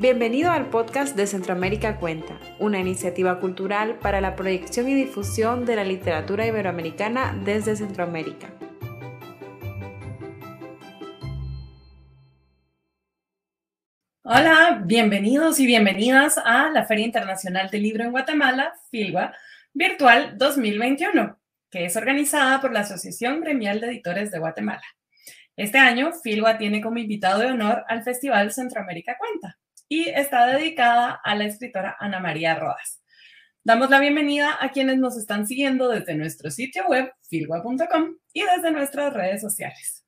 Bienvenido al podcast de Centroamérica Cuenta, una iniciativa cultural para la proyección y difusión de la literatura iberoamericana desde Centroamérica. Hola, bienvenidos y bienvenidas a la Feria Internacional del Libro en Guatemala, FILGUA, virtual 2021, que es organizada por la Asociación Gremial de Editores de Guatemala. Este año, FILGUA tiene como invitado de honor al Festival Centroamérica Cuenta, y está dedicada a la escritora Ana María Rodas. Damos la bienvenida a quienes nos están siguiendo desde nuestro sitio web filgua.com y desde nuestras redes sociales.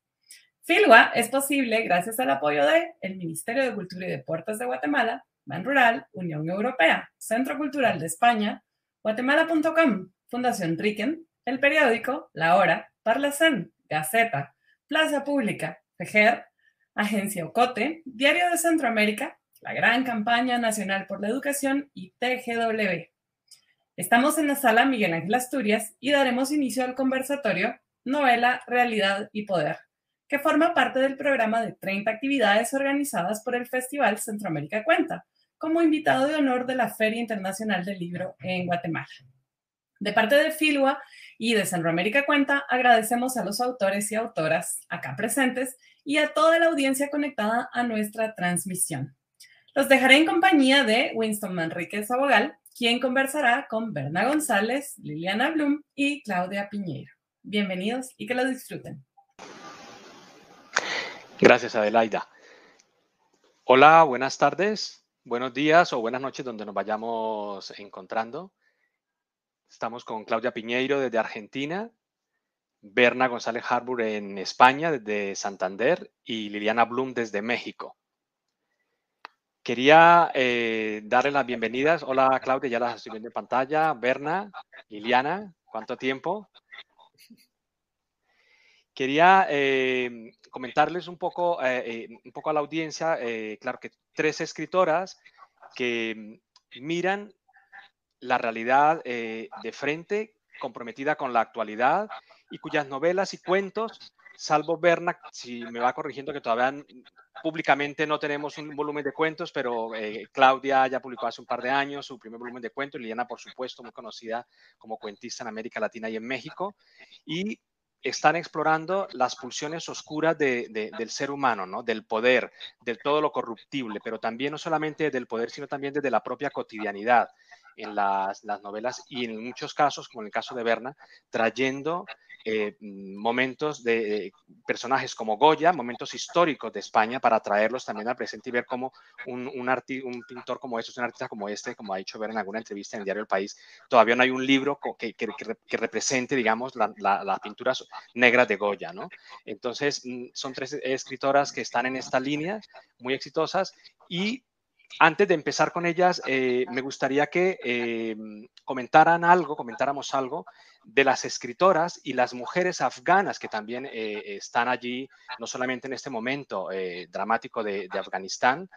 Filgua es posible gracias al apoyo de el Ministerio de Cultura y Deportes de Guatemala, Ban Rural, Unión Europea, Centro Cultural de España, Guatemala.com, Fundación Riken, El Periódico, La Hora, Parlacén, Gaceta, Plaza Pública, FEGER, Agencia Ocote, Diario de Centroamérica, la Gran Campaña Nacional por la Educación y TGW. Estamos en la sala Miguel Ángel Asturias y daremos inicio al conversatorio Novela, Realidad y Poder, que forma parte del programa de 30 actividades organizadas por el Festival Centroamérica Cuenta, como invitado de honor de la Feria Internacional del Libro en Guatemala. De parte de Filua y de Centroamérica Cuenta, agradecemos a los autores y autoras acá presentes y a toda la audiencia conectada a nuestra transmisión. Los dejaré en compañía de Winston Manríquez Abogal, quien conversará con Berna González, Liliana Blum y Claudia Piñeiro. Bienvenidos y que lo disfruten. Gracias, Adelaida. Hola, buenas tardes, buenos días o buenas noches donde nos vayamos encontrando. Estamos con Claudia Piñeiro desde Argentina, Berna González Harbour en España desde Santander y Liliana Blum desde México. Quería eh, darle las bienvenidas. Hola Claudia, ya las estoy viendo en pantalla. Berna, Liliana, ¿cuánto tiempo? Quería eh, comentarles un poco, eh, un poco a la audiencia, claro que tres escritoras que miran la realidad de frente, comprometida con la actualidad y cuyas novelas y cuentos salvo Berna, si me va corrigiendo que todavía públicamente no tenemos un volumen de cuentos, pero eh, Claudia ya publicó hace un par de años su primer volumen de cuentos, Liliana, por supuesto, muy conocida como cuentista en América Latina y en México, y están explorando las pulsiones oscuras del ser humano, ¿no? del poder, de todo lo corruptible, pero también no solamente del poder, sino también desde la propia cotidianidad en las novelas y en muchos casos, como en el caso de Berna, trayendo eh, momentos de personajes como Goya, momentos históricos de España para traerlos también al presente y ver cómo un, un, un pintor como este, un artista como este, como ha dicho ver en alguna entrevista en el diario El País, todavía no hay un libro que, que, que represente, digamos, las la, pinturas negras de Goya, ¿no? Entonces, mm, son tres escritoras que están en esta línea, muy exitosas, y antes de empezar con ellas, eh, me gustaría que eh, comentaran algo, comentáramos algo de las escritoras y las mujeres afganas que también eh, están allí, no solamente en este momento dramático de, de Afganistán,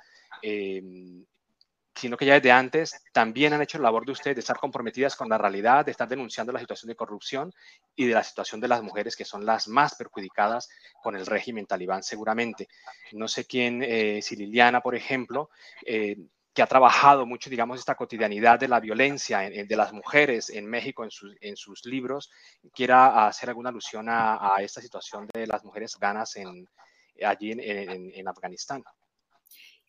sino que ya desde antes también han hecho la labor de ustedes de estar comprometidas con la realidad, de estar denunciando la situación de corrupción y de la situación de las mujeres que son las más perjudicadas con el régimen talibán seguramente. No sé quién, eh, si Liliana, por ejemplo, eh, que ha trabajado mucho, digamos, esta cotidianidad de la violencia de las mujeres en México en sus, en sus libros, quiera hacer alguna alusión a, esta situación de las mujeres ganas allí en Afganistán.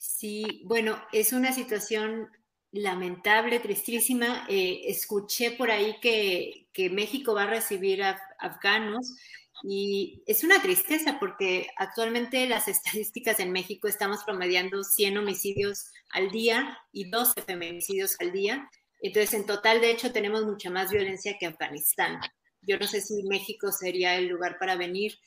Sí, bueno, es una situación lamentable, tristísima. Eh, escuché por ahí que, México va a recibir a, afganos y es una tristeza porque actualmente las estadísticas en México estamos promediando 100 homicidios al día y 12 feminicidios al día. Entonces, en total, de hecho, tenemos mucha más violencia que Afganistán. Yo no sé si México sería el lugar para venir,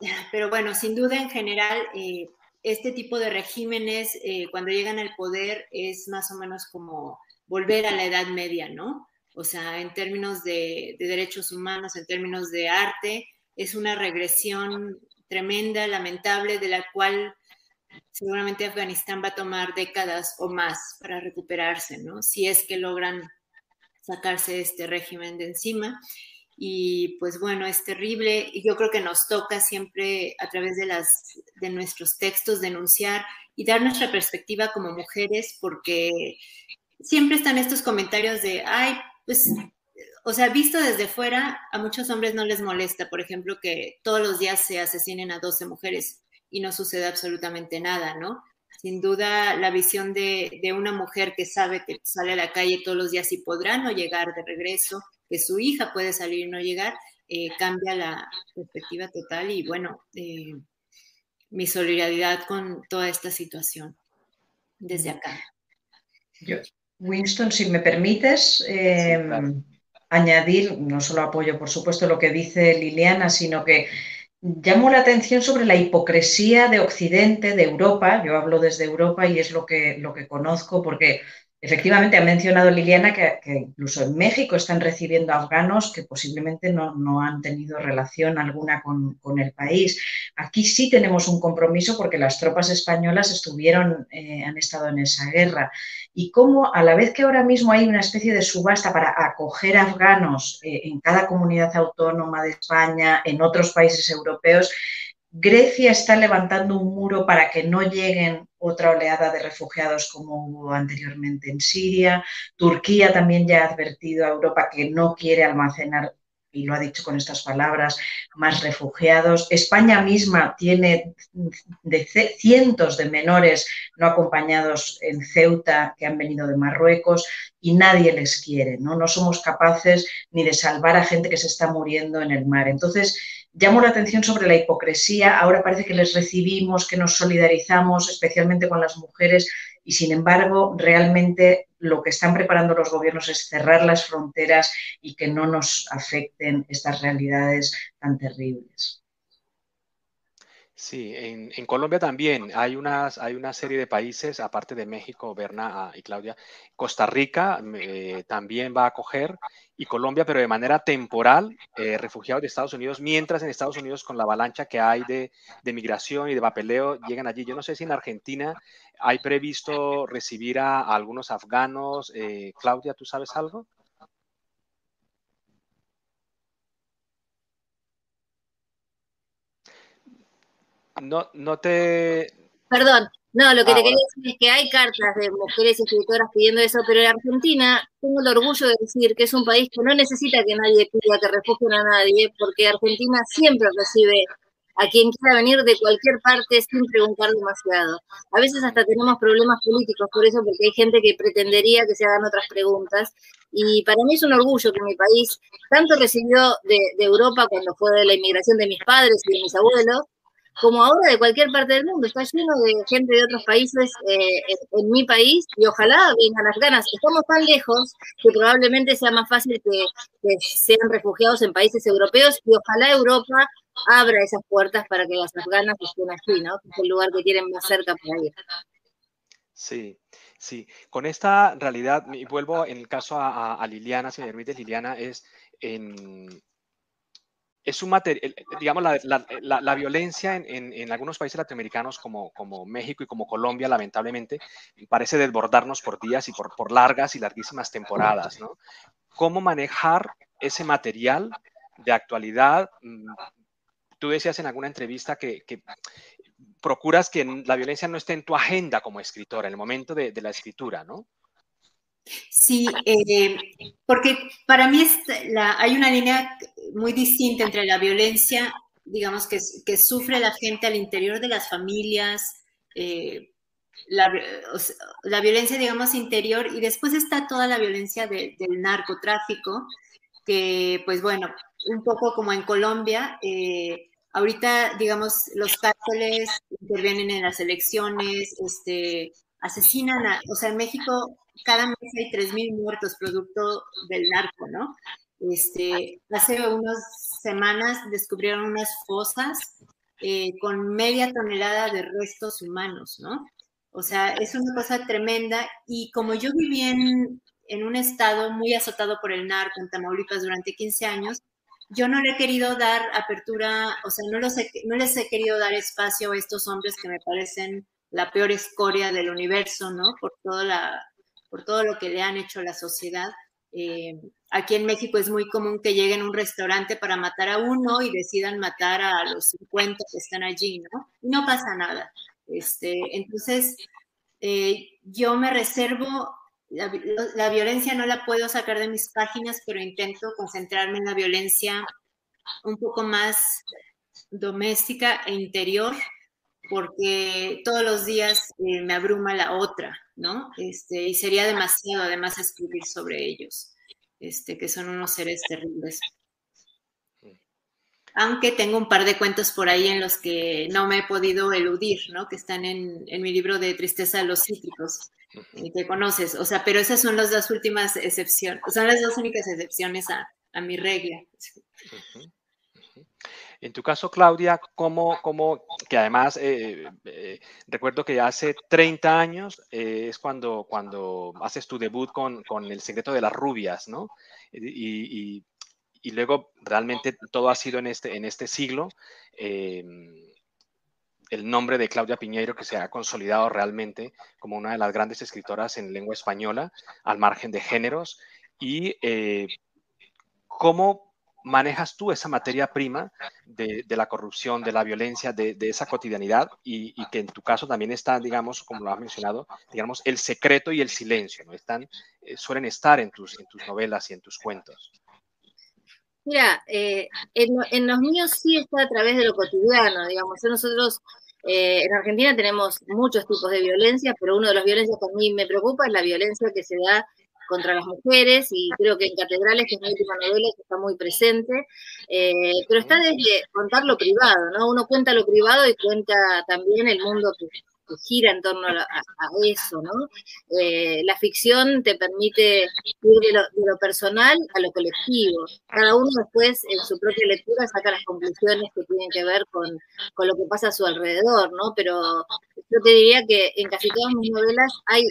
pero bueno, sin duda en general, eh, este tipo de regímenes, eh, cuando llegan al poder, es más o menos como volver a la Edad Media, ¿no? O sea, en términos de, derechos humanos, en términos de arte, es una regresión tremenda, lamentable, de la cual seguramente Afganistán va a tomar décadas o más para recuperarse, ¿no? Si es que logran sacarse este régimen de encima. Y pues bueno, es terrible. Y yo creo que nos toca siempre a través de, las, de nuestros textos denunciar y dar nuestra perspectiva como mujeres, porque siempre están estos comentarios de, ay, pues, o sea, visto desde fuera, a muchos hombres no les molesta, por ejemplo, que todos los días se asesinen a 12 mujeres y no sucede absolutamente nada, ¿no? Sin duda, la visión de, de una mujer que sabe que sale a la calle todos los días y podrá no llegar de regreso, que su hija puede salir y no llegar, eh, cambia la perspectiva total y bueno, eh, mi solidaridad con toda esta situación desde acá. Winston, si me permites em, añadir, no solo apoyo por supuesto lo que dice Liliana, sino que llamo la atención sobre la hipocresía de Occidente, de Europa, yo hablo desde Europa y es lo que, lo que conozco porque Efectivamente, ha mencionado Liliana que, incluso en México están recibiendo afganos que posiblemente no, han tenido relación alguna con, el país. Aquí sí tenemos un compromiso porque las tropas españolas estuvieron, eh, han estado en esa guerra. Y cómo a la vez que ahora mismo hay una especie de subasta para acoger afganos eh, en cada comunidad autónoma de España, en otros países europeos, Grecia está levantando un muro para que no lleguen otra oleada de refugiados como hubo anteriormente en Siria. Turquía también ya ha advertido a Europa que no quiere almacenar, y lo ha dicho con estas palabras, más refugiados. España misma tiene cientos de menores no acompañados en Ceuta que han venido de Marruecos y nadie les quiere. No, no somos capaces ni de salvar a gente que se está muriendo en el mar. Entonces, Llamo la atención sobre la hipocresía. Ahora parece que les recibimos, que nos solidarizamos, especialmente con las mujeres, y sin embargo, realmente lo que están preparando los gobiernos es cerrar las fronteras y que no nos afecten estas realidades tan terribles. Sí, en, Colombia también hay, unas, hay una serie de países, aparte de México, Berna ah, y Claudia, Costa Rica eh, también va a acoger y Colombia, pero de manera temporal, eh, refugiados de Estados Unidos, mientras en Estados Unidos con la avalancha que hay de, migración y de papeleo llegan allí. Yo no sé si en Argentina hay previsto recibir a, algunos afganos. Eh, Claudia, ¿tú sabes algo? No, no te... Perdón, no, lo que te quería decir es que hay cartas de mujeres escritoras pidiendo eso, pero en Argentina tengo el orgullo de decir que es un país que no necesita que nadie pida que refugien a nadie, porque Argentina siempre recibe a quien quiera venir de cualquier parte sin preguntar demasiado. A veces hasta tenemos problemas políticos por eso, porque hay gente que pretendería que se hagan otras preguntas. Y para mí es un orgullo que mi país tanto recibió de, de Europa cuando fue de la inmigración de mis padres y de mis abuelos, como ahora de cualquier parte del mundo. Está lleno de gente de otros países eh, en, mi país y ojalá vengan las ganas. Estamos tan lejos que probablemente sea más fácil que, sean refugiados en países europeos y ojalá Europa abra esas puertas para que las afganas estén aquí, ¿no? es el lugar que tienen más cerca para ir. Sí, sí. Con esta realidad, y vuelvo en el caso a, a Liliana, si me permite, Liliana, es en, es un material, digamos, la, violencia en, algunos países latinoamericanos como, como México y como Colombia, lamentablemente, parece desbordarnos por días y por, por largas y larguísimas temporadas, ¿no? ¿Cómo manejar ese material de actualidad? Mm, tú decías en alguna entrevista que, procuras que la violencia no esté en tu agenda como escritora, en el momento de, la escritura, ¿no? Sí, eh, porque para mí hay una línea muy distinta entre la violencia, digamos, que, sufre la gente al interior de las familias, eh, la, violencia, digamos, interior, y después está toda la violencia del narcotráfico, que, pues bueno, un poco como en Colombia, eh, ahorita, digamos, los cárteles intervienen en las elecciones, este, asesinan a, o sea, en México cada mes hay 3.000 muertos producto del narco, ¿no? Este, hace unas semanas descubrieron unas fosas eh, con media tonelada de restos humanos, ¿no? O sea, es una cosa tremenda y como yo viví en, en un estado muy azotado por el narco en Tamaulipas durante 15 años, yo no le he querido dar apertura, o sea, no, los no les he querido dar espacio a estos hombres que me parecen la peor escoria del universo, ¿no? Por, toda la, por todo lo que le han hecho a la sociedad. Eh, aquí en México es muy común que lleguen a un restaurante para matar a uno y decidan matar a los 50 que están allí, ¿no? No pasa nada. Este, entonces, eh, yo me reservo, la, la, violencia no la puedo sacar de mis páginas, pero intento concentrarme en la violencia un poco más doméstica e interior, porque todos los días eh, me abruma la otra, ¿no? Este, y sería demasiado además escribir sobre ellos, este, que son unos seres terribles. Aunque tengo un par de cuentos por ahí en los que no me he podido eludir, ¿no? Que están en, en mi libro de Tristeza de los Cítricos, eh, que conoces. O sea, pero esas son las dos últimas excepciones, son las dos únicas excepciones a, a mi regla. En tu caso, Claudia, ¿cómo, cómo que además eh, eh, recuerdo que hace 30 años eh, es cuando, cuando haces tu debut con, con, El secreto de las rubias, ¿no? Y, y, y, luego realmente todo ha sido en este, en este siglo. el nombre de Claudia Piñeiro que se ha consolidado realmente como una de las grandes escritoras en lengua española, al margen de géneros. Y cómo manejas tú esa materia prima de, de la corrupción, de la violencia, de, de esa cotidianidad y, y, que en tu caso también está, digamos, como lo has mencionado, digamos, el secreto y el silencio, ¿no? Están, eh, suelen estar en tus, en tus novelas y en tus cuentos. Mira, eh, en, en, los míos sí está a través de lo cotidiano, digamos. Nosotros eh, en Argentina tenemos muchos tipos de violencia, pero uno de los violencias que a mí me preocupa es la violencia que se da contra las mujeres y creo que en Catedrales, que es mi última novela, está muy presente, eh, pero está desde contar lo privado, ¿no? Uno cuenta lo privado y cuenta también el mundo que, que gira en torno a, a eso, ¿no? Eh, la ficción te permite ir de lo, de lo, personal a lo colectivo. Cada uno después en su propia lectura saca las conclusiones que tienen que ver con, con lo que pasa a su alrededor, ¿no? Pero yo te diría que en casi todas mis novelas hay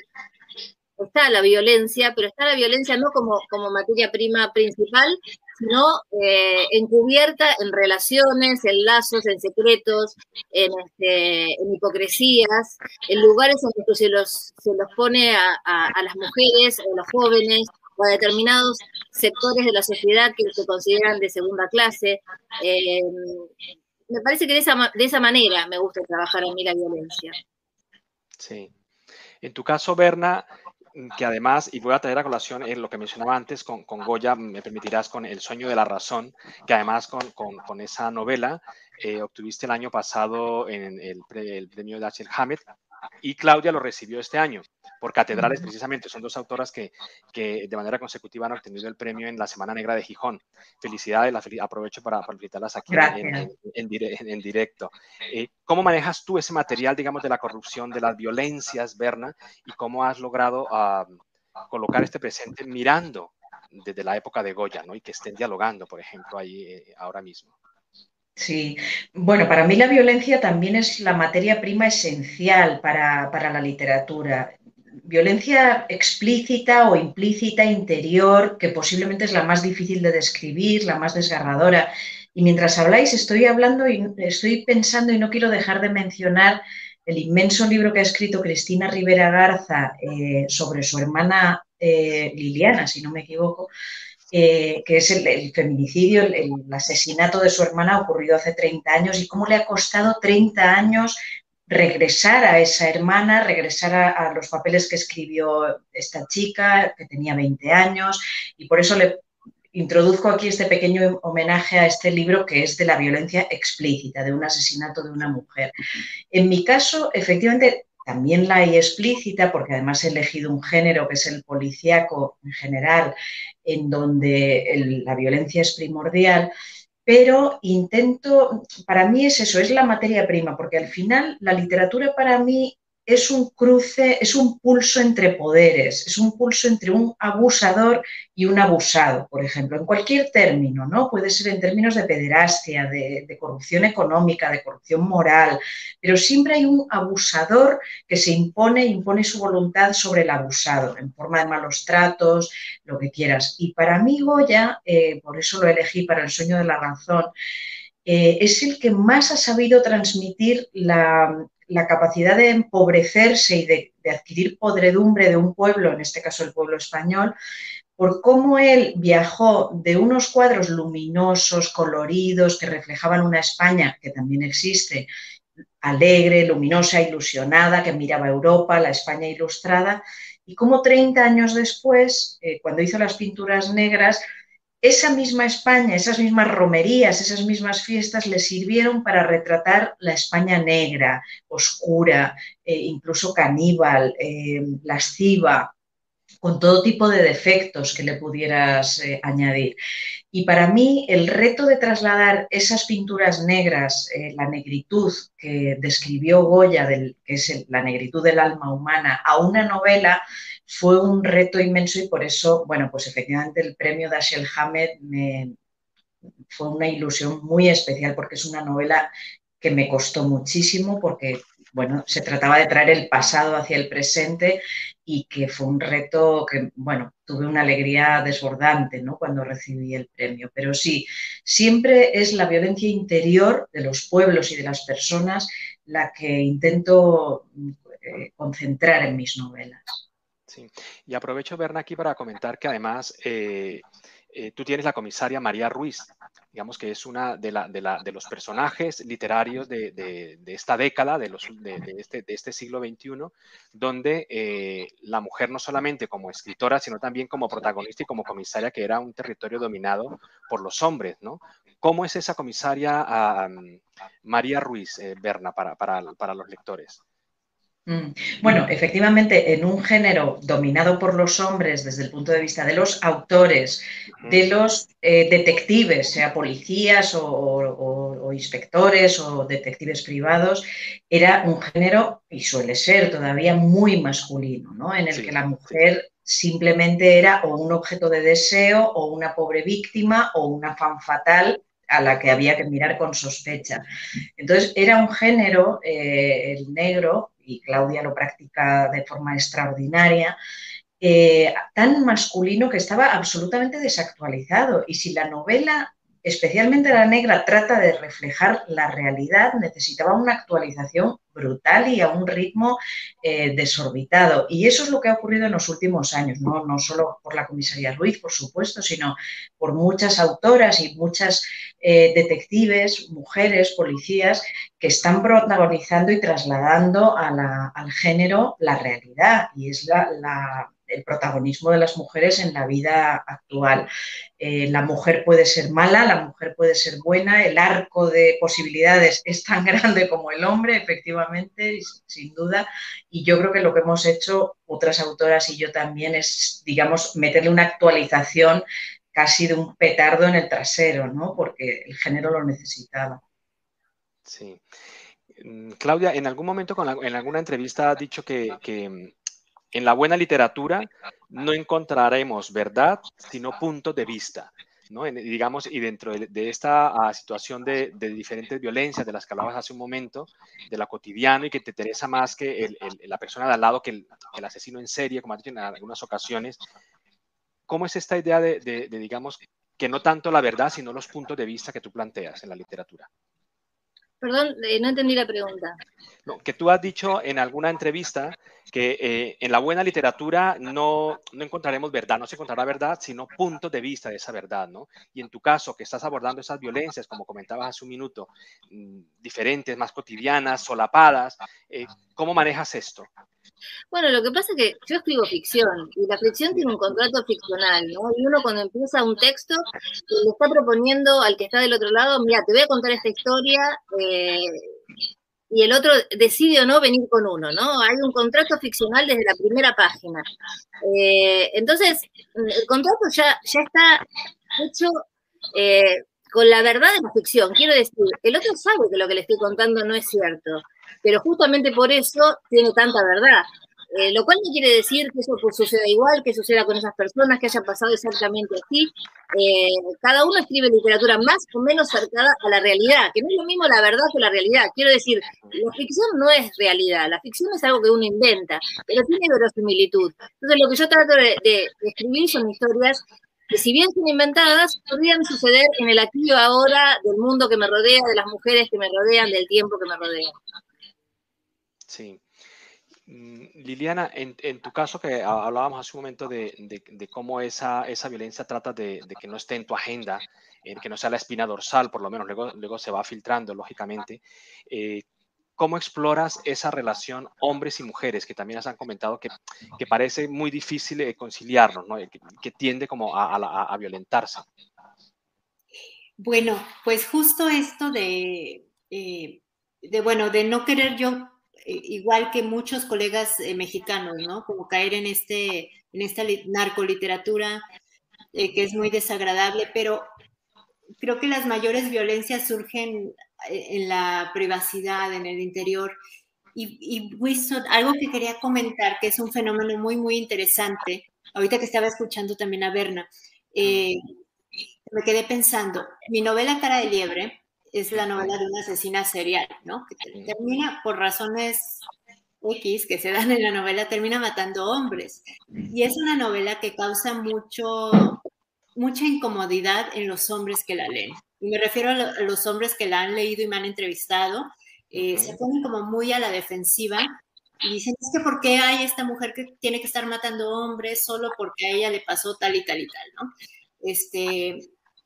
está la violencia, pero está la violencia no como, como materia prima principal, sino eh, encubierta en relaciones, en lazos, en secretos, en, este, hipocresías, en lugares en los que se los, se los pone a, a, las mujeres a los jóvenes o a determinados sectores de la sociedad que se consideran de segunda clase. Eh, me parece que de esa, de esa manera me gusta trabajar a mí la violencia. Sí. En tu caso, Berna, que además, y voy a traer a colación en lo que mencionaba antes con, con, Goya, me permitirás con El sueño de la razón, que además con, con, esa novela eh, obtuviste el año pasado en el, premio de. Hammett y Claudia lo recibió este año por Catedrales, precisamente. Son dos autoras que, que, de manera consecutiva han obtenido el premio en la Semana Negra de Gijón. Felicidades, la fel aprovecho para, para felicitarlas aquí en, en, en, en, directo. Eh, ¿Cómo manejas tú ese material, digamos, de la corrupción, de las violencias, Berna, y cómo has logrado uh, colocar este presente mirando desde la época de Goya, ¿no? Y que estén dialogando, por ejemplo, ahí eh, ahora mismo. Sí, bueno, para mí la violencia también es la materia prima esencial para, para, la literatura. Violencia explícita o implícita, interior, que posiblemente es la más difícil de describir, la más desgarradora. Y mientras habláis, estoy hablando y estoy pensando y no quiero dejar de mencionar el inmenso libro que ha escrito Cristina Rivera Garza eh, sobre su hermana eh, Liliana, si no me equivoco, eh, que es el, feminicidio, el, asesinato de su hermana ocurrido hace 30 años y cómo le ha costado 30 años regresar a esa hermana, regresar a, a, los papeles que escribió esta chica, que tenía 20 años, y por eso le introduzco aquí este pequeño homenaje a este libro que es de la violencia explícita, de un asesinato de una mujer. En mi caso, efectivamente, también la hay explícita, porque además he elegido un género que es el policíaco en general, en donde la violencia es primordial, pero intento, para mí es eso, es la materia prima, porque al final la literatura para mí es un cruce, es un pulso entre poderes, es un pulso entre un abusador y un abusado, por ejemplo, en cualquier término, ¿no? Puede ser en términos de pederastia, de, de, corrupción económica, de corrupción moral, pero siempre hay un abusador que se impone, impone su voluntad sobre el abusado, en forma de malos tratos, lo que quieras. Y para mí Goya, eh, por eso lo elegí para el sueño de la razón, eh, es el que más ha sabido transmitir la, la capacidad de empobrecerse y de, adquirir podredumbre de un pueblo, en este caso el pueblo español, por cómo él viajó de unos cuadros luminosos, coloridos, que reflejaban una España que también existe, alegre, luminosa, ilusionada, que miraba a Europa, la España ilustrada, y cómo 30 años después, eh, cuando hizo las pinturas negras, esa misma España, esas mismas romerías, esas mismas fiestas le sirvieron para retratar la España negra, oscura, eh, incluso caníbal, eh, lasciva, con todo tipo de defectos que le pudieras eh, añadir. Y para mí el reto de trasladar esas pinturas negras, la negritud que describió Goya, del, que es la negritud del alma humana, a una novela, fue un reto inmenso y por eso, bueno, pues efectivamente el premio de Ashiel Hamed me, fue una ilusión muy especial porque es una novela que me costó muchísimo porque, bueno, se trataba de traer el pasado hacia el presente y que fue un reto que, bueno, tuve una alegría desbordante, ¿no? Cuando recibí el premio. Pero sí, siempre es la violencia interior de los pueblos y de las personas la que intento eh, concentrar en mis novelas. Sí, y aprovecho, Berna, aquí para comentar que además eh, eh, tú tienes la comisaria María Ruiz, digamos que es una de, la, de, la, de los personajes literarios de, de, esta década, de, los, este, de, este, siglo XXI, donde eh, la mujer no solamente como escritora, sino también como protagonista y como comisaria, que era un territorio dominado por los hombres, ¿no? ¿Cómo es esa comisaria María Ruiz, Berna, para, para, para los lectores? Mm. Bueno, efectivamente, en un género dominado por los hombres desde el punto de vista de los autores, de los eh, detectives, sea policías o, inspectores o detectives privados, era un género, y suele ser todavía muy masculino, ¿no? En el que la mujer simplemente era o un objeto de deseo o una pobre víctima o una fan fatal a la que había que mirar con sospecha. Entonces, era un género, eh, el negro, y Claudia lo practica de forma extraordinaria, eh, tan masculino que estaba absolutamente desactualizado. Y si la novela especialmente la negra, trata de reflejar la realidad, necesitaba una actualización brutal y a un ritmo eh, desorbitado. Y eso es lo que ha ocurrido en los últimos años, ¿no? no solo por la comisaría Ruiz, por supuesto, sino por muchas autoras y muchas eh, detectives, mujeres, policías, que están protagonizando y trasladando al género la realidad. Y es la el protagonismo de las mujeres en la vida actual. Eh, la mujer puede ser mala, la mujer puede ser buena, el arco de posibilidades es tan grande como el hombre, efectivamente, sin duda, y yo creo que lo que hemos hecho otras autoras y yo también es, digamos, meterle una actualización casi de un petardo en el trasero, ¿no? Porque el género lo necesitaba. Sí. Mm, Claudia, en algún momento en alguna entrevista ha dicho que, en la buena literatura no encontraremos verdad, sino puntos de vista. ¿no? digamos, y dentro de, esta ah, situación de, diferentes violencias de las que hablabas hace un momento, de la cotidiano y que te interesa más que la persona de al lado que el, asesino en serie, como has dicho en algunas ocasiones, ¿cómo es esta idea de, digamos, que no tanto la verdad, sino los puntos de vista que tú planteas en la literatura? Perdón, eh, no entendí la pregunta. que tú has dicho en alguna entrevista que eh, en la buena literatura no, no, encontraremos verdad, no se encontrará verdad, sino puntos de vista de esa verdad, ¿no? Y en tu caso, que estás abordando esas violencias, como comentabas hace un minuto, mm, diferentes, más cotidianas, solapadas, eh, ¿cómo manejas esto? Bueno, lo que pasa es que yo escribo ficción y la ficción tiene un contrato ficcional, ¿no? Y uno cuando empieza un texto le está proponiendo al que está del otro lado, mira, te voy a contar esta historia eh, y el otro decide o no venir con uno, ¿no? Hay un contrato ficcional desde la primera página. Eh, entonces, el contrato ya, ya está hecho eh, con la verdad de la ficción. Quiero decir, el otro sabe que lo que le estoy contando no es cierto pero justamente por eso tiene tanta verdad. Eh, lo cual no quiere decir que eso pues, suceda igual, que suceda con esas personas, que haya pasado exactamente así. Eh, cada uno escribe literatura más o menos cercana a la realidad, que no es lo mismo la verdad que la realidad. Quiero decir, la ficción no es realidad, la ficción es algo que uno inventa, pero tiene verosimilitud. Entonces, lo que yo trato de, de escribir son historias que si bien son inventadas, podrían suceder en el aquí y ahora del mundo que me rodea, de las mujeres que me rodean, del tiempo que me rodea. Sí. Mm, Liliana, en, tu caso que hablábamos hace un momento de, cómo esa, esa, violencia trata de, que no esté en tu agenda, eh, que no sea la espina dorsal, por lo menos luego, luego se va filtrando, lógicamente. Eh, ¿Cómo exploras esa relación hombres y mujeres, que también has han comentado que, que parece muy difícil eh, conciliarnos, ¿no? que, tiende como a, violentarse? Bueno, pues justo esto de, de, bueno, de no querer yo eh, igual que muchos colegas eh, mexicanos, ¿no? Como caer en, este, en esta narcoliteratura eh, que es muy desagradable, pero creo que las mayores violencias surgen en la privacidad, en el interior. Y, y Winston, algo que quería comentar, que es un fenómeno muy, muy interesante, ahorita que estaba escuchando también a Berna, me quedé pensando, mi novela Cara de Liebre, es la novela de una asesina serial, ¿no? Que termina por razones X que se dan en la novela, termina matando hombres. Y es una novela que causa mucho, mucha incomodidad en los hombres que la leen. Y me refiero a, los hombres que la han leído y me han entrevistado. Eh, se ponen como muy a la defensiva y dicen, es que ¿por qué hay esta mujer que tiene que estar matando hombres solo porque a ella le pasó tal y tal y tal, ¿no? Este,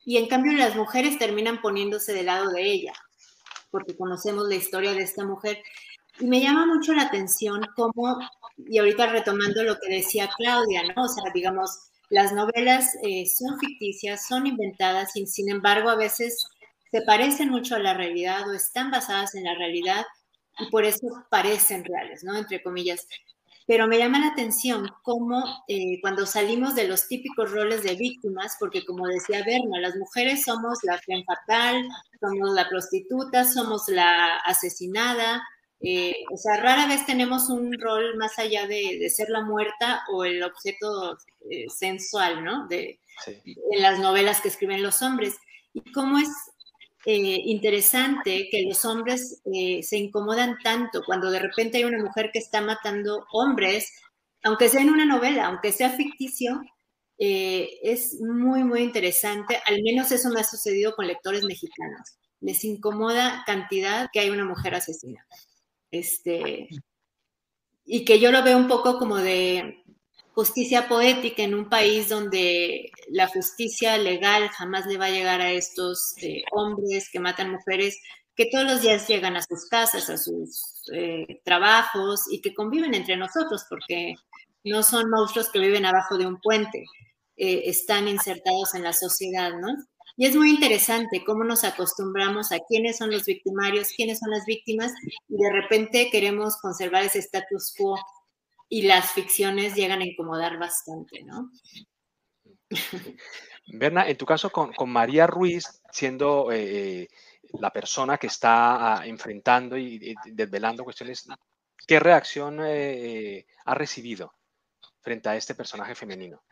y en cambio las mujeres terminan poniéndose del lado de ella, porque conocemos la historia de esta mujer. Y me llama mucho la atención cómo, y ahorita retomando lo que decía Claudia, ¿no? O sea, digamos, las novelas eh, son ficticias, son inventadas y sin embargo a veces se parecen mucho a la realidad o están basadas en la realidad y por eso parecen reales, ¿no? Entre comillas pero me llama la atención cómo eh, cuando salimos de los típicos roles de víctimas, porque como decía Berna, las mujeres somos la femme fatal, somos la prostituta, somos la asesinada, eh, o sea, rara vez tenemos un rol más allá de, ser la muerta o el objeto eh, sensual, ¿no? De, En las novelas que escriben los hombres. Y cómo es eh, interesante que los hombres eh, se incomodan tanto cuando de repente hay una mujer que está matando hombres, aunque sea en una novela, aunque sea ficticio, eh, es muy, muy interesante. Al menos eso me ha sucedido con lectores mexicanos. Les incomoda cantidad que hay una mujer asesina. Este, y que yo lo veo un poco como de, justicia poética en un país donde la justicia legal jamás le va a llegar a estos eh, hombres que matan mujeres, que todos los días llegan a sus casas, a sus eh, trabajos y que conviven entre nosotros, porque no son monstruos que viven abajo de un puente, eh, están insertados en la sociedad, ¿no? Y es muy interesante cómo nos acostumbramos a quiénes son los victimarios, quiénes son las víctimas, y de repente queremos conservar ese status quo y las ficciones llegan a incomodar bastante, ¿no? Berna, en tu caso con, María Ruiz, siendo eh, la persona que está ah, enfrentando y, desvelando cuestiones, ¿qué reacción eh, ha recibido frente a este personaje femenino?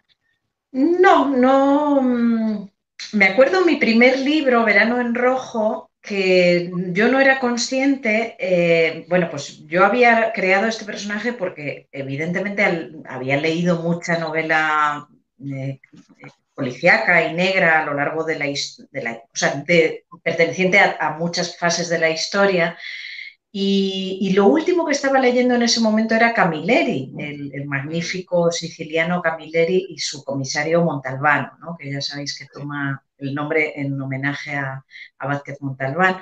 No, no. Mm, me acuerdo mi primer libro, Verano en Rojo, que yo no era consciente, eh, bueno, pues yo había creado este personaje porque evidentemente había leído mucha novela eh, policíaca y negra a lo largo de la, de o sea, perteneciente a, muchas fases de la historia. Y, lo último que estaba leyendo en ese momento era Camilleri, el, magnífico siciliano Camilleri y su comisario Montalbano, ¿no? que ya sabéis que toma el nombre en homenaje a, Vázquez Montalbán.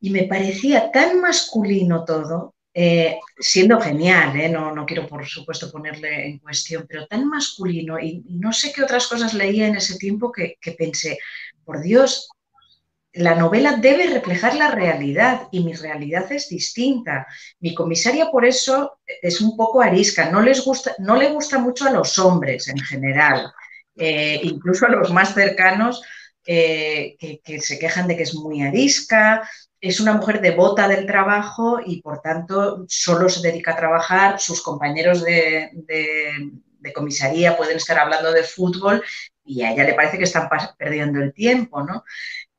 Y me parecía tan masculino todo, eh, siendo genial, ¿eh? no, no, quiero por supuesto ponerle en cuestión, pero tan masculino y, no sé qué otras cosas leía en ese tiempo que, pensé, por Dios, la novela debe reflejar la realidad y mi realidad es distinta. Mi comisaria por eso es un poco arisca, no, les gusta, no le gusta mucho a los hombres en general, eh, incluso a los más cercanos que, se quejan de que es muy arisca, es una mujer devota del trabajo y por tanto solo se dedica a trabajar, sus compañeros de, comisaría pueden estar hablando de fútbol y a ella le parece que están perdiendo el tiempo, ¿no?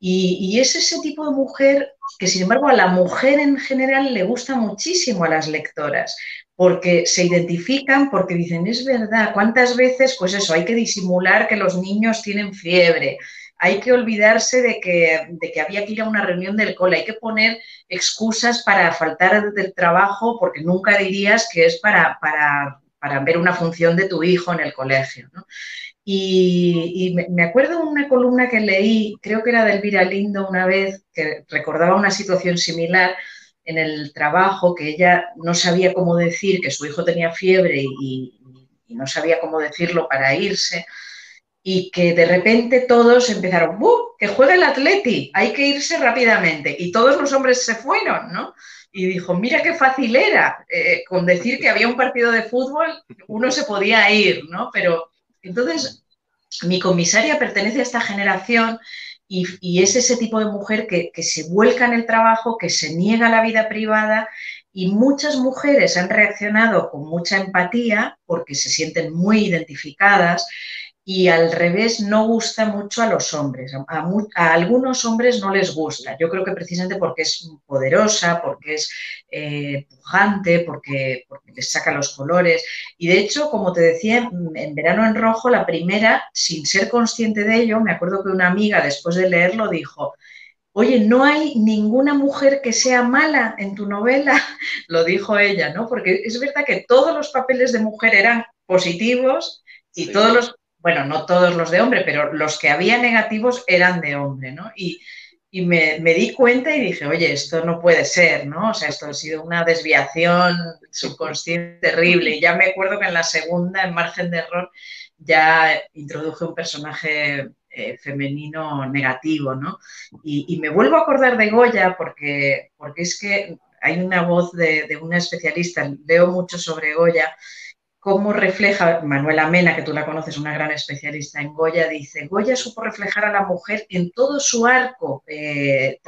Y, es ese tipo de mujer que, sin embargo, a la mujer en general le gusta muchísimo a las lectoras, porque se identifican, porque dicen, es verdad, ¿cuántas veces, pues eso, hay que disimular que los niños tienen fiebre, hay que olvidarse de que, de que había que ir a una reunión del cole, hay que poner excusas para faltar del trabajo porque nunca dirías que es para, para, para ver una función de tu hijo en el colegio. Y, me acuerdo una columna que leí, creo que era de Elvira Lindo una vez, que recordaba una situación similar en el trabajo, que ella no sabía cómo decir que su hijo tenía fiebre y, no sabía cómo decirlo para irse, y que de repente todos empezaron, ¡buh! Que juega el Atleti, hay que irse rápidamente. Y todos los hombres se fueron, ¿no? Y dijo, mira qué fácil era, eh, con decir que había un partido de fútbol, uno se podía ir, ¿no? Pero entonces, mi comisaria pertenece a esta generación y, es ese tipo de mujer que, que, se vuelca en el trabajo, que se niega la vida privada y muchas mujeres han reaccionado con mucha empatía porque se sienten muy identificadas y al revés no gusta mucho a los hombres. A, algunos hombres no les gusta. Yo creo que precisamente porque es poderosa, porque es eh, pujante, porque, porque, les saca los colores. Y de hecho, como te decía, en Verano en Rojo, la primera, sin ser consciente de ello, me acuerdo que una amiga después de leerlo dijo, Oye, no hay ninguna mujer que sea mala en tu novela, lo dijo ella, ¿no? Porque es verdad que todos los papeles de mujer eran positivos y todos los bueno, no todos los de hombre, pero los que había negativos eran de hombre, ¿no? Y, me, di cuenta y dije, oye, esto no puede ser, ¿no? O sea, esto ha sido una desviación subconsciente terrible. Y ya me acuerdo que en la segunda, en margen de error, ya introduje un personaje eh, femenino negativo, ¿no? Y, me vuelvo a acordar de Goya porque, porque es que hay una voz de, de una especialista, leo mucho sobre Goya, cómo refleja, Manuela Mena, que tú la conoces, una gran especialista en Goya, dice, Goya supo reflejar a la mujer en todo su arco, eh,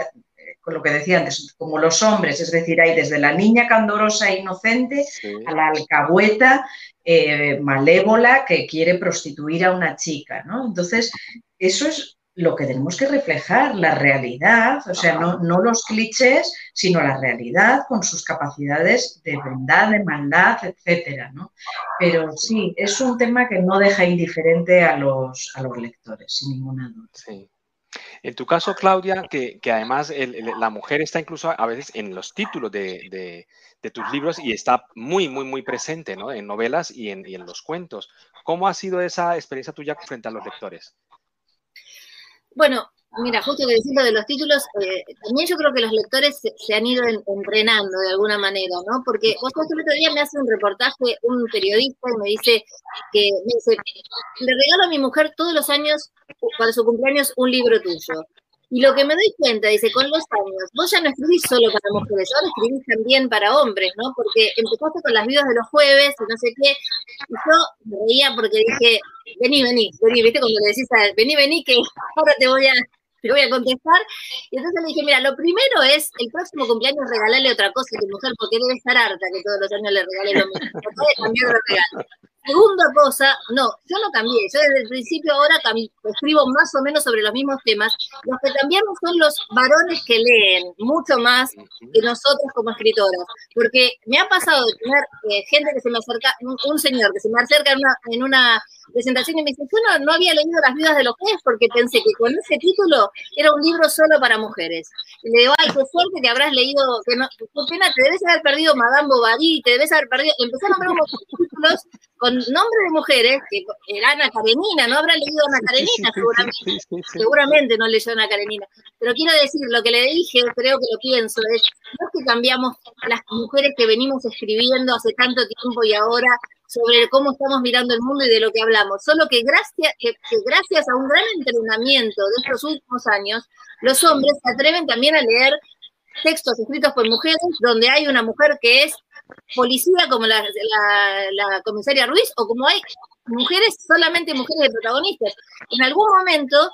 con lo que decía antes, como los hombres, es decir, hay desde la niña candorosa e inocente a la alcahueta eh, malévola que quiere prostituir a una chica, ¿no? Entonces, eso es lo que tenemos que reflejar, la realidad, o sea, no, no, los clichés, sino la realidad con sus capacidades de bondad, de maldad, etcétera, ¿no? Pero sí, es un tema que no deja indiferente a los, a los lectores, sin ninguna duda. Sí. En tu caso, Claudia, que, que además la mujer está incluso a veces en los títulos de, de, de, tus libros y está muy, muy, muy presente, ¿no? En novelas y en, y en los cuentos. ¿Cómo ha sido esa experiencia tuya frente a los lectores? Bueno, mira, justo que decís lo de los títulos, eh, también yo creo que los lectores se, han ido entrenando de alguna manera, ¿no? Porque vos el otro día me hace un reportaje un periodista y me dice que me dice, le regalo a mi mujer todos los años para su cumpleaños un libro tuyo. Y lo que me doy cuenta, dice, con los años, vos ya no escribís solo para mujeres, ahora escribís también para hombres, ¿no? Porque empezaste con las vidas de los jueves y no sé qué, y yo me reía porque dije, vení, vení, vení, viste cuando le decís a él, vení, vení, que ahora te voy a, te voy a contestar. Y entonces le dije, mira, lo primero es, el próximo cumpleaños regalarle otra cosa tu mujer, porque debe estar harta que todos los años le regale lo mismo. Puede cambiar de regalo. Segunda cosa, no, yo no cambié, yo desde el principio ahora escribo más o menos sobre los mismos temas. Los que cambiamos son los varones que leen mucho más que nosotros como escritoras, porque me ha pasado de tener eh, gente que se me acerca, un, señor que se me acerca en una, en una presentación y me dice, yo no, había leído Las vidas de los jueces porque pensé que con ese título era un libro solo para mujeres. Y le digo, ay, qué suerte que habrás leído, que no, qué pena, te debes haber perdido Madame Bovary, te debes haber perdido, empecé a nombrar unos títulos con nombre de mujeres, que era Ana Karenina, no habrá leído Ana Karenina seguramente, seguramente no leyó Ana Karenina, pero quiero decir, lo que le dije, creo que lo pienso, es, no es que cambiamos las mujeres que venimos escribiendo hace tanto tiempo y ahora sobre cómo estamos mirando el mundo y de lo que hablamos, solo que gracias, gracias a un gran entrenamiento de estos últimos años, los hombres se atreven también a leer textos escritos por mujeres donde hay una mujer que es policía como la, la, comisaria Ruiz o como hay mujeres, solamente mujeres de protagonistas. En algún momento,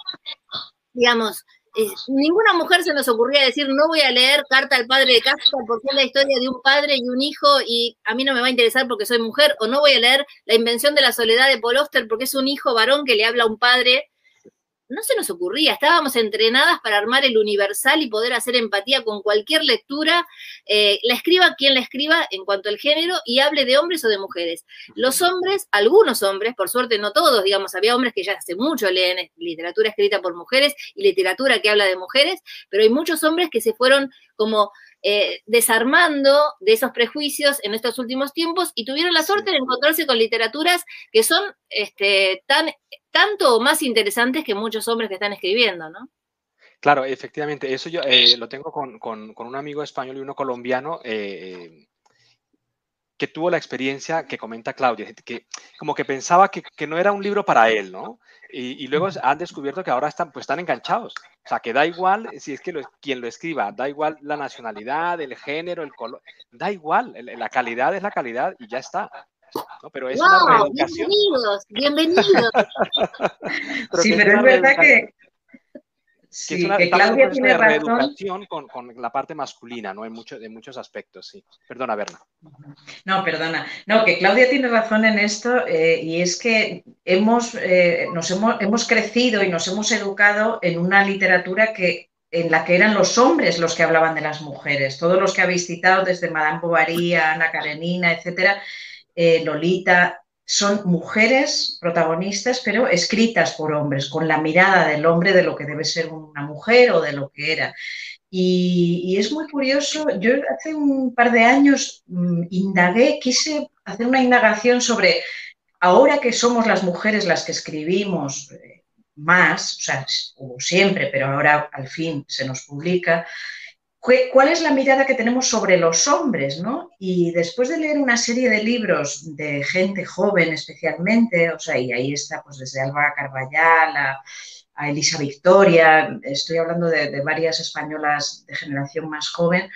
digamos, eh, ninguna mujer se nos ocurría decir no voy a leer Carta al padre de casa porque es la historia de un padre y un hijo y a mí no me va a interesar porque soy mujer, o no voy a leer La invención de la soledad de Paul Auster porque es un hijo varón que le habla a un padre no se nos ocurría, estábamos entrenadas para armar el universal y poder hacer empatía con cualquier lectura, eh, la escriba quien la escriba en cuanto al género y hable de hombres o de mujeres. Los hombres, algunos hombres, por suerte no todos, digamos, había hombres que ya hace mucho leen literatura escrita por mujeres y literatura que habla de mujeres, pero hay muchos hombres que se fueron como eh, desarmando de esos prejuicios en estos últimos tiempos y tuvieron la suerte de encontrarse con literaturas que son este, tan, tanto o más interesantes que muchos hombres que están escribiendo, ¿no? Claro, efectivamente, eso yo eh, lo tengo con, un amigo español y uno colombiano eh, que tuvo la experiencia que comenta Claudia, que como que pensaba que, no era un libro para él, ¿no? Y, luego han descubierto que ahora están, pues están enganchados. O sea, que da igual si es que quien lo escriba, da igual la nacionalidad, el género, el color, da igual, la calidad es la calidad y ya está. ¿No? Pero es una reeducación. Bienvenidos, bienvenidos. sí, pero es verdad que, Sí, que, Claudia tiene razón. Con, con, la parte masculina, ¿no? En, mucho, en muchos aspectos, sí. Perdona, Berna. No, perdona. No, que Claudia tiene razón en esto eh, y es que hemos, eh, nos hemos, hemos crecido y nos hemos educado en una literatura que en la que eran los hombres los que hablaban de las mujeres. Todos los que habéis citado, desde Madame Bovary, Ana Karenina, etcétera, eh, Lolita, son mujeres protagonistas, pero escritas por hombres, con la mirada del hombre de lo que debe ser una mujer o de lo que era. Y, es muy curioso, yo hace un par de años mm, indagué, quise hacer una indagación sobre, ahora que somos las mujeres las que escribimos eh, más, o sea, siempre, pero ahora al fin se nos publica, cuál es la mirada que tenemos sobre los hombres, ¿no? Y después de leer una serie de libros de gente joven especialmente, o sea, y ahí está pues desde Alba Carballal a, Elisa Victoria, estoy hablando de, varias españolas de generación más joven,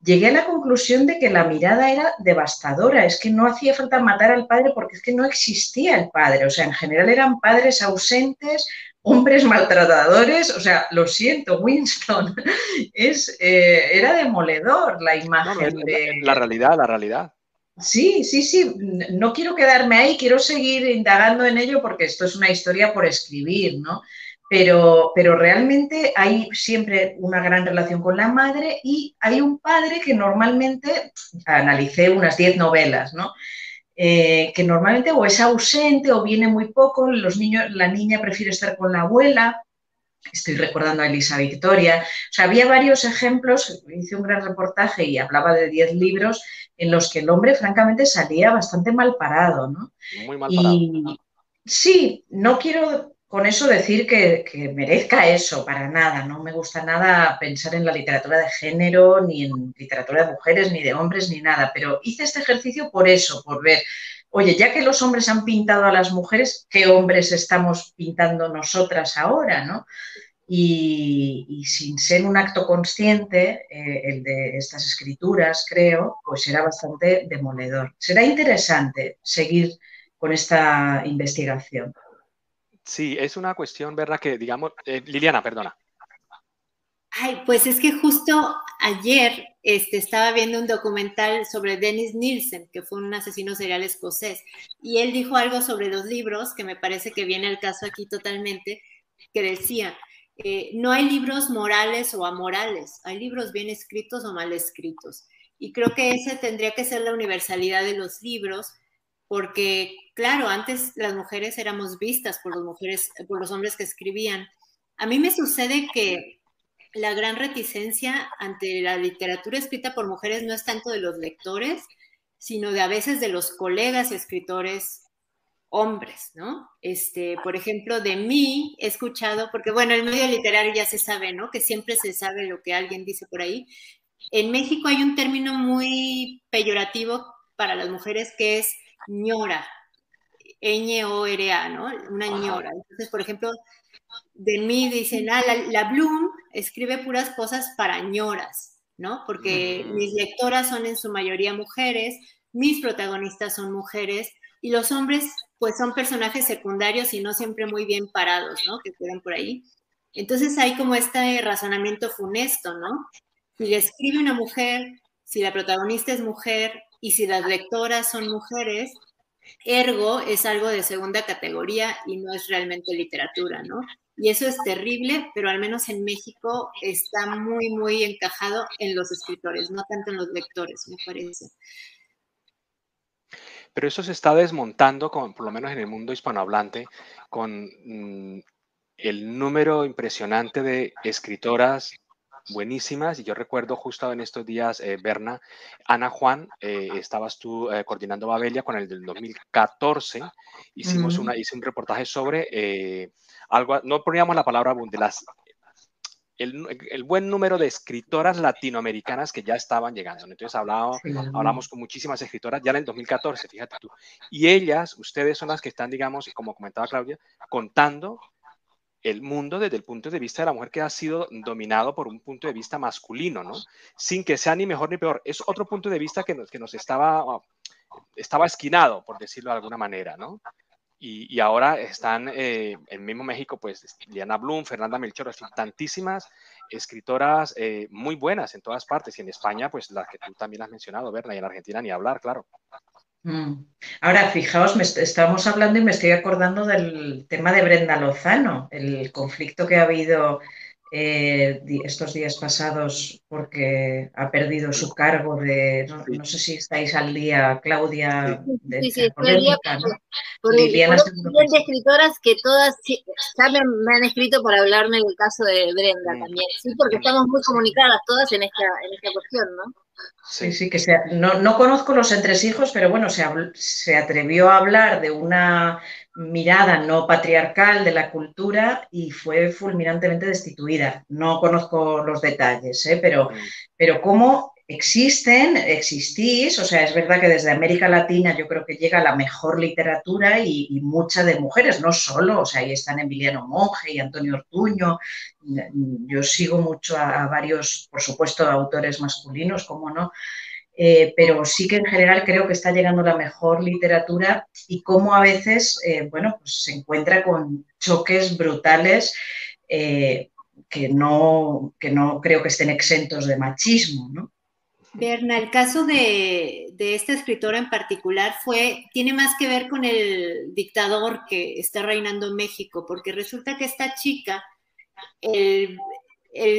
llegué a la conclusión de que la mirada era devastadora, es que no hacía falta matar al padre porque es que no existía el padre, o sea, en general eran padres ausentes, hombres maltratadores, o sea, lo siento, Winston, es, eh, era demoledor la imagen de... La realidad, la realidad. Sí, sí, sí, no quiero quedarme ahí, quiero seguir indagando en ello porque esto es una historia por escribir, ¿no? Pero, pero realmente hay siempre una gran relación con la madre y hay un padre que normalmente, analicé unas 10 novelas, ¿no? Eh, que normalmente o es ausente o viene muy poco, los niños, la niña prefiere estar con la abuela. Estoy recordando a Elisa Victoria. O sea, había varios ejemplos, hice un gran reportaje y hablaba de 10 libros en los que el hombre francamente salía bastante mal parado, ¿no? Muy mal parado. sí, no quiero con eso decir que, merezca eso, para nada. No me gusta nada pensar en la literatura de género, ni en literatura de mujeres, ni de hombres, ni nada. Pero hice este ejercicio por eso, por ver, oye, ya que los hombres han pintado a las mujeres, ¿qué hombres estamos pintando nosotras ahora? ¿no? Y, sin ser un acto consciente, eh, el de estas escrituras, creo, pues será bastante demoledor. Será interesante seguir con esta investigación. Sí, es una cuestión, ¿verdad? Que digamos, eh, Liliana, perdona. Ay, pues es que justo ayer este, estaba viendo un documental sobre Dennis Nielsen, que fue un asesino serial escocés, y él dijo algo sobre los libros, que me parece que viene al caso aquí totalmente, que decía, eh, no hay libros morales o amorales, hay libros bien escritos o mal escritos. Y creo que esa tendría que ser la universalidad de los libros, porque claro, antes las mujeres éramos vistas por, mujeres, por los hombres que escribían. A mí me sucede que la gran reticencia ante la literatura escrita por mujeres no es tanto de los lectores, sino de a veces de los colegas escritores hombres, ¿no? Este, por ejemplo, de mí he escuchado, porque bueno, el medio literario ya se sabe, ¿no? Que siempre se sabe lo que alguien dice por ahí. En México hay un término muy peyorativo para las mujeres que es ñora, Ñ-O-R-A, ¿no? Una ñora. Entonces, por ejemplo, de mí dicen, ah, la, Bloom escribe puras cosas para ñoras, ¿no? Porque mis lectoras son en su mayoría mujeres, mis protagonistas son mujeres y los hombres, pues son personajes secundarios y no siempre muy bien parados, ¿no? Que quedan por ahí. Entonces hay como este razonamiento funesto, ¿no? Si le escribe una mujer, si la protagonista es mujer y si las lectoras son mujeres, Ergo es algo de segunda categoría y no es realmente literatura, ¿no? Y eso es terrible, pero al menos en México está muy, muy encajado en los escritores, no tanto en los lectores, me parece. Pero eso se está desmontando, por lo menos en el mundo hispanohablante, con mm, el número impresionante de escritoras buenísimas. Y yo recuerdo justo en estos días, eh, Berna, Ana Juan, eh, estabas tú eh, coordinando Babelia con el del 2014. Hicimos una, hice un reportaje sobre algo, no poníamos la palabra de las el, buen número de escritoras latinoamericanas que ya estaban llegando. Entonces hablamos, hablamos con muchísimas escritoras ya en el 2014, fíjate tú. Y ellas, ustedes son las que están, digamos, como comentaba Claudia, contando el mundo desde el punto de vista de la mujer que ha sido dominado por un punto de vista masculino, ¿no? Sin que sea ni mejor ni peor. Es otro punto de vista que nos, que nos estaba, estaba esquinado, por decirlo de alguna manera, ¿no? Y, ahora están eh, en mismo México, pues Diana Blum, Fernanda Melchor, tantísimas escritoras eh, muy buenas en todas partes. Y en España, pues las que tú también has mencionado, Berna, y en Argentina ni hablar, claro. Mm. Ahora, fijaos, me estamos hablando y me estoy acordando del tema de Brenda Lozano, el conflicto que ha habido eh, estos días pasados porque ha perdido su cargo de, no, sé si estáis al día, Claudia, de sí, ¿no? Liliana escritoras que todas ya me, han escrito para hablarme del caso de Brenda mm. también, sí, porque estamos muy comunicadas todas en esta, en esta cuestión, ¿no? Sí, sí, que sea, no, no, conozco los entresijos, pero bueno, se, se, atrevió a hablar de una mirada no patriarcal de la cultura y fue fulminantemente destituida. No conozco los detalles, ¿eh? pero, mm. pero cómo existen, existís, o sea, es verdad que desde América Latina yo creo que llega la mejor literatura y, mucha de mujeres, no solo, o sea, ahí están Emiliano Monge y Antonio Ortuño, yo sigo mucho a, varios, por supuesto, autores masculinos, como no, eh, pero sí que en general creo que está llegando la mejor literatura y cómo a veces, eh, bueno, pues se encuentra con choques brutales eh, que, no, que no creo que estén exentos de machismo, ¿no? Berna, el caso de, esta escritora en particular fue, tiene más que ver con el dictador que está reinando en México, porque resulta que esta chica, el,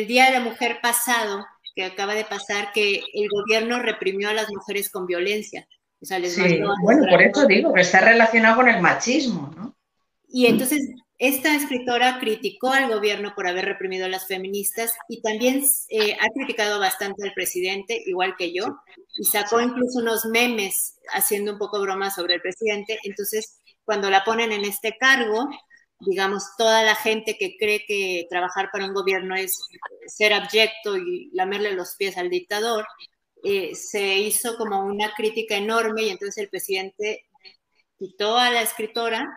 Día de la Mujer pasado, que acaba de pasar, que el gobierno reprimió a las mujeres con violencia. O sea, les bueno, por eso digo que está relacionado con el machismo, ¿no? Y entonces esta escritora criticó al gobierno por haber reprimido a las feministas y también eh, ha criticado bastante al presidente, igual que yo, y sacó incluso unos memes haciendo un poco broma sobre el presidente. Entonces, cuando la ponen en este cargo, digamos, toda la gente que cree que trabajar para un gobierno es ser abyecto y lamerle los pies al dictador, eh, se hizo como una crítica enorme y entonces el presidente quitó a la escritora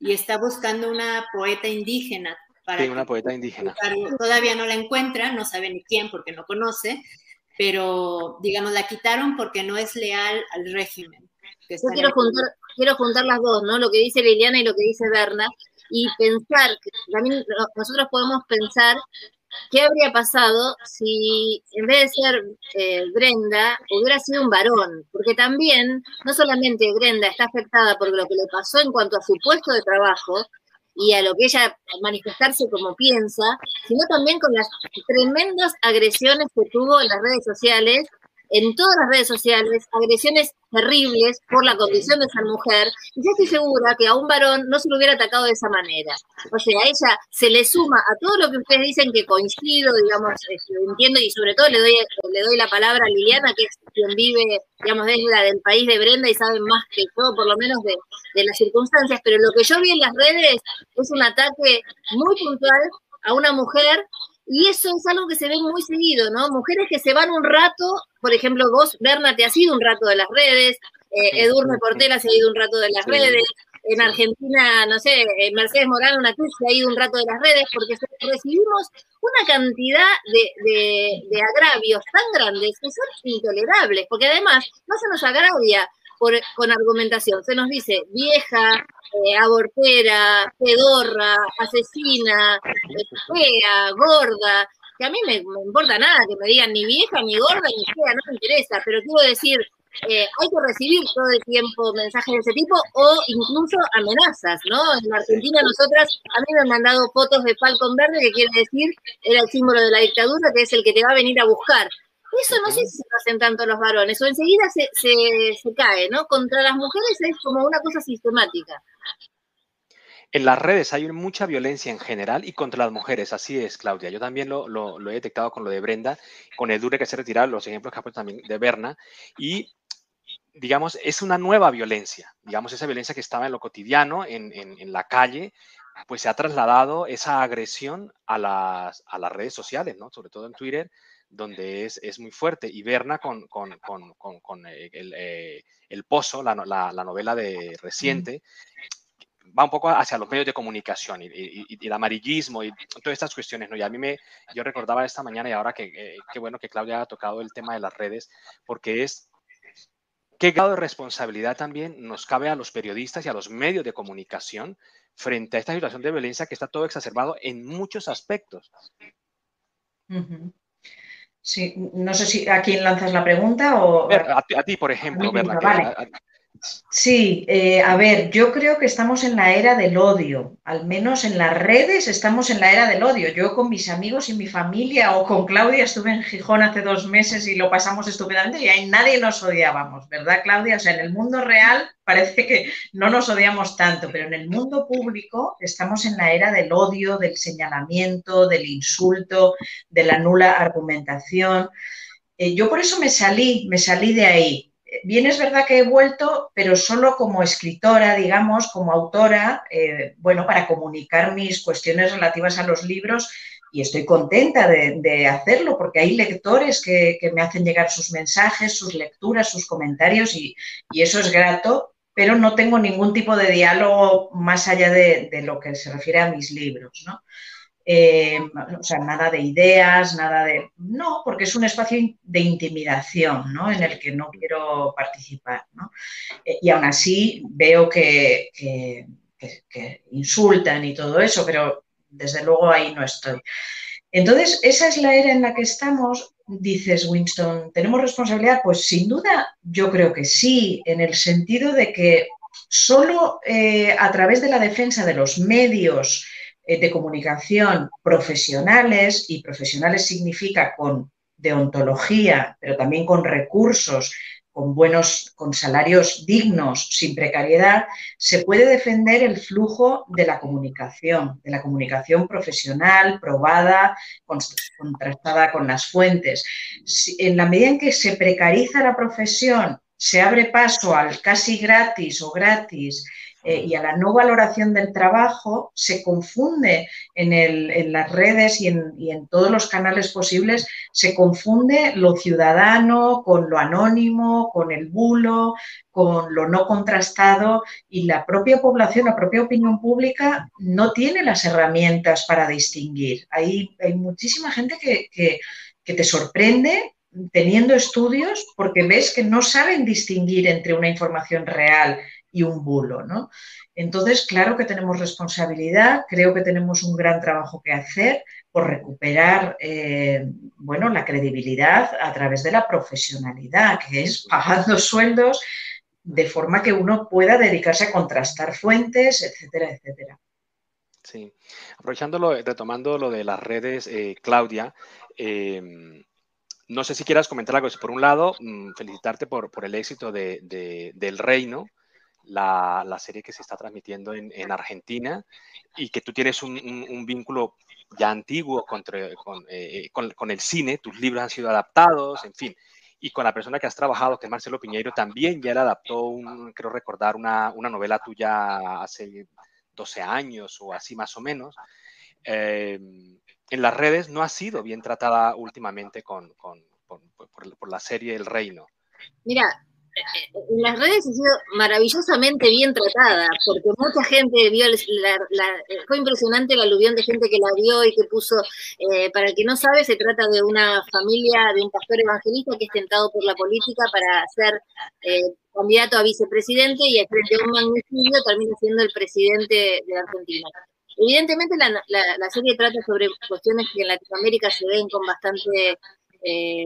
y está buscando una poeta indígena. Para sí, una poeta indígena. Todavía no la encuentra, no sabe ni quién porque no conoce, pero digamos, la quitaron porque no es leal al régimen. Yo quiero juntar, quiero juntar las dos, ¿no? Lo que dice Liliana y lo que dice Berna, y pensar, que también nosotros podemos pensar ¿Qué habría pasado si en vez de ser eh, Brenda hubiera sido un varón? Porque también, no solamente Brenda está afectada por lo que le pasó en cuanto a su puesto de trabajo y a lo que ella manifestarse como piensa, sino también con las tremendas agresiones que tuvo en las redes sociales en todas las redes sociales agresiones terribles por la condición de ser mujer, y yo estoy segura que a un varón no se lo hubiera atacado de esa manera. O sea, a ella se le suma a todo lo que ustedes dicen que coincido, digamos, este, entiendo, y sobre todo le doy, le doy la palabra a Liliana, que es quien vive, digamos, desde la del país de Brenda y sabe más que todo, por lo menos de, de las circunstancias, pero lo que yo vi en las redes es un ataque muy puntual a una mujer y eso es algo que se ve muy seguido, ¿no? Mujeres que se van un rato, por ejemplo, vos, Berna, te has ido un rato de las redes, eh, Edurne Portela se ha ido un rato de las redes, en Argentina, no sé, eh, Mercedes Morán, una cruz, se ha ido un rato de las redes, porque recibimos una cantidad de, de, agravios tan grandes que son intolerables, porque además no se nos agravia por, con argumentación, se nos dice vieja, eh, abortera, pedorra, asesina, fea, gorda, que a mí me, importa nada que me digan ni vieja, ni gorda, ni fea, no me interesa, pero quiero decir, eh, hay que recibir todo el tiempo mensajes de ese tipo o incluso amenazas, ¿no? En Argentina nosotras, a mí me han mandado fotos de Falcon Verde, que quiere decir, era el símbolo de la dictadura, que es el que te va a venir a buscar. Eso no sé si lo hacen tanto los varones, o enseguida se, se, se cae, ¿no? Contra las mujeres es como una cosa sistemática. En las redes hay mucha violencia en general y contra las mujeres, así es, Claudia. Yo también lo, lo, lo he detectado con lo de Brenda, con el Dure que se retira, los ejemplos que ha puesto también de Berna, y digamos, es una nueva violencia, digamos, esa violencia que estaba en lo cotidiano, en, en, en la calle, pues se ha trasladado esa agresión a las, a las redes sociales, ¿no? Sobre todo en Twitter, donde es, es muy fuerte. Y Berna con, con, con, con el, eh, el, Pozo, la, la, la, novela de reciente, va un poco hacia los medios de comunicación y, y, y, el amarillismo y todas estas cuestiones, ¿no? Y a mí me, yo recordaba esta mañana y ahora que, eh, qué bueno que Claudia ha tocado el tema de las redes, porque es qué grado de responsabilidad también nos cabe a los periodistas y a los medios de comunicación frente a esta situación de violencia que está todo exacerbado en muchos aspectos. Uh -huh. Sí, no sé si a quién lanzas la pregunta o... A, ti, a ti por ejemplo, vale. a, Sí, eh, a ver, yo creo que estamos en la era del odio, al menos en las redes estamos en la era del odio. Yo con mis amigos y mi familia o con Claudia estuve en Gijón hace dos meses y lo pasamos estupendamente y ahí nadie nos odiábamos, ¿verdad Claudia? O sea, en el mundo real parece que no nos odiamos tanto, pero en el mundo público estamos en la era del odio, del señalamiento, del insulto, de la nula argumentación. Eh, yo por eso me salí, me salí de ahí bien es verdad que he vuelto, pero solo como escritora, digamos, como autora, eh, bueno, para comunicar mis cuestiones relativas a los libros y estoy contenta de, de hacerlo porque hay lectores que, que, me hacen llegar sus mensajes, sus lecturas, sus comentarios y, y eso es grato, pero no tengo ningún tipo de diálogo más allá de, de lo que se refiere a mis libros, ¿no? Eh, o sea, nada de ideas, nada de... No, porque es un espacio de intimidación, ¿no? En el que no quiero participar, ¿no? Eh, y aún así veo que, que, insultan y todo eso, pero desde luego ahí no estoy. Entonces, esa es la era en la que estamos. Dices, Winston, ¿tenemos responsabilidad? Pues sin duda yo creo que sí, en el sentido de que solo eh, a través de la defensa de los medios, de comunicación profesionales, y profesionales significa con deontología, pero también con recursos, con buenos, con salarios dignos, sin precariedad, se puede defender el flujo de la comunicación, de la comunicación profesional, probada, contrastada con las fuentes. En la medida en que se precariza la profesión, se abre paso al casi gratis o gratis eh, y a la no valoración del trabajo, se confunde en, las redes y en, todos los canales posibles, se confunde lo ciudadano con lo anónimo, con el bulo, con lo no contrastado y la propia población, la propia opinión pública no tiene las herramientas para distinguir. Hay, hay muchísima gente que, que te sorprende teniendo estudios porque ves que no saben distinguir entre una información real y un bulo, ¿no? Entonces, claro que tenemos responsabilidad, creo que tenemos un gran trabajo que hacer por recuperar, eh, bueno, la credibilidad a través de la profesionalidad, que es pagando sueldos de forma que uno pueda dedicarse a contrastar fuentes, etcétera, etcétera. Sí, aprovechándolo, retomando lo de las redes, eh, Claudia, eh, no sé si quieras comentar algo. Por un lado, mm, felicitarte por, por el éxito de, del reino, la, serie que se está transmitiendo en, en Argentina y que tú tienes un, vínculo ya antiguo con, eh, con, con, el cine, tus libros han sido adaptados, en fin. Y con la persona que has trabajado, que es Marcelo Piñeiro, también ya le adaptó, creo recordar, una, una novela tuya hace 12 años o así más o menos. Eh, en las redes no ha sido bien tratada últimamente con, con, con por, por, la serie El Reino. Mira, en las redes ha sido maravillosamente bien tratada, porque mucha gente vio, la, la, fue impresionante el aluvión de gente que la vio y que puso, eh, para el que no sabe, se trata de una familia, de un pastor evangelista que es tentado por la política para ser eh, candidato a vicepresidente y frente a un magnicidio termina siendo el presidente de Argentina. Evidentemente la, la, la, serie trata sobre cuestiones que en Latinoamérica se ven con bastante... Eh,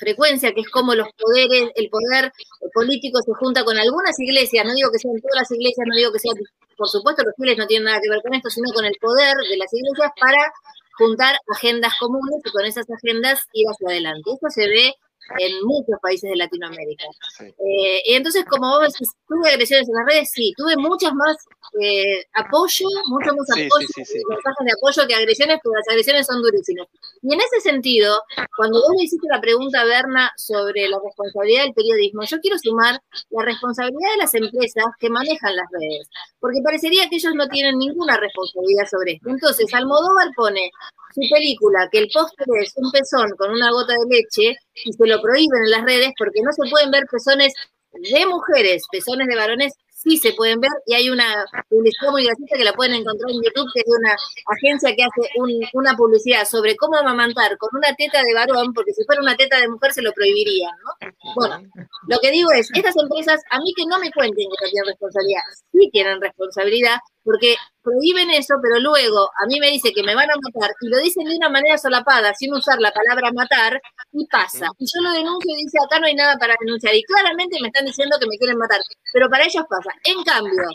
frecuencia, que es como los poderes, el poder político se junta con algunas iglesias, no digo que sean todas las iglesias, no digo que sean, por supuesto los fieles no tienen nada que ver con esto, sino con el poder de las iglesias para juntar agendas comunes y con esas agendas ir hacia adelante. Esto se ve en muchos países de Latinoamérica. Eh, y entonces, como vos decís, tuve agresiones en las redes, sí, tuve muchas más eh, apoyo, mucho más apoyo, mensajes de apoyo que agresiones, pero las agresiones son durísimas. Y en ese sentido, cuando vos le hiciste la pregunta a Berna sobre la responsabilidad del periodismo, yo quiero sumar la responsabilidad de las empresas que manejan las redes, porque parecería que ellos no tienen ninguna responsabilidad sobre esto. Entonces, Almodóvar pone su película, que el póster es un pezón con una gota de leche y se lo prohíben en las redes porque no se pueden ver pezones de mujeres, pezones de varones sí se pueden ver y hay una publicidad muy graciosa que la pueden encontrar en YouTube, que es de una agencia que hace una publicidad sobre cómo amamantar con una teta de varón, porque si fuera una teta de mujer se lo prohibirían, ¿no? Bueno, lo que digo es, estas empresas, a mí que no me cuenten que no tienen responsabilidad, sí tienen responsabilidad, porque prohíben eso, pero luego a mí me dice que me van a matar y lo dicen de una manera solapada, sin usar la palabra matar, y pasa. Y yo lo denuncio y dice, acá no hay nada para denunciar. Y claramente me están diciendo que me quieren matar, pero para ellos pasa. En cambio,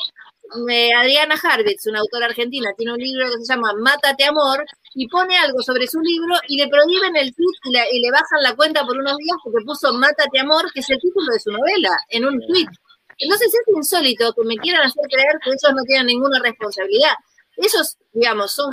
Adriana Harvitz, una autora argentina, tiene un libro que se llama Mátate Amor y pone algo sobre su libro y le prohíben el tweet y, le bajan la cuenta por unos días porque puso Mátate Amor, que es el título de su novela, en un tweet. Entonces es insólito que me quieran hacer creer que ellos no tienen ninguna responsabilidad. Ellos, digamos, son,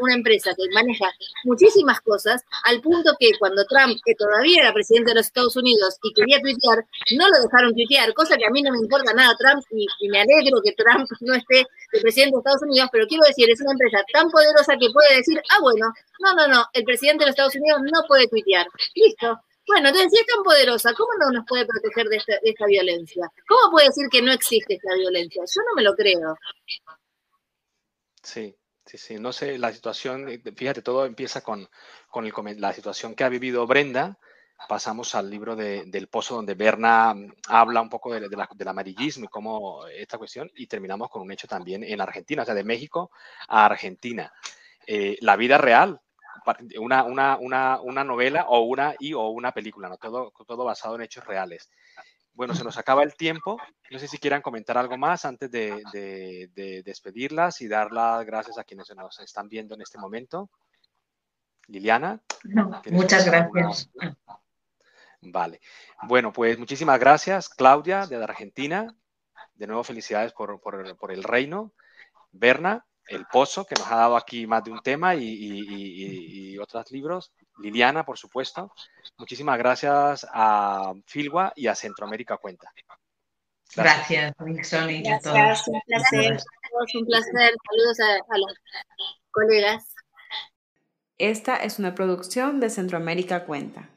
una empresa que maneja muchísimas cosas, al punto que cuando Trump, que todavía era presidente de los Estados Unidos y quería tuitear, no lo dejaron tuitear, cosa que a mí no me importa nada Trump y, me alegro que Trump no esté de presidente de Estados Unidos, pero quiero decir, es una empresa tan poderosa que puede decir, ah, bueno, no, no, no, el presidente de los Estados Unidos no puede tuitear. Listo, bueno, entonces, si es tan poderosa, ¿cómo no nos puede proteger de esta, violencia? ¿Cómo puede decir que no existe esta violencia? Yo no me lo creo. Sí, sí, sí. No sé, la situación, eh, fíjate, todo empieza con, con la situación que ha vivido Brenda. Pasamos al libro del Pozo, donde Berna mm, habla un poco de, del amarillismo y cómo esta cuestión, y terminamos con un hecho también en Argentina, o sea, de México a Argentina. Eh, la vida real, una, una, una, una, novela o una y o una película, ¿no? Todo, todo basado en hechos reales. Bueno, se nos acaba el tiempo. No sé si quieran comentar algo más antes de, de, despedirlas y dar las gracias a quienes nos están viendo en este momento. Liliana. muchas gracias. Vale. Bueno, pues muchísimas gracias, Claudia, de Argentina. De nuevo, felicidades por, por, por el reino. Berna, el Pozo, que nos ha dado aquí más de un tema y, otros libros. Liliana, por supuesto. Muchísimas gracias a Filwa y a Centroamérica Cuenta. Gracias, Nixon y a todos. Un placer. Un placer. Saludos a los colegas. Esta es una producción de Centroamérica Cuenta.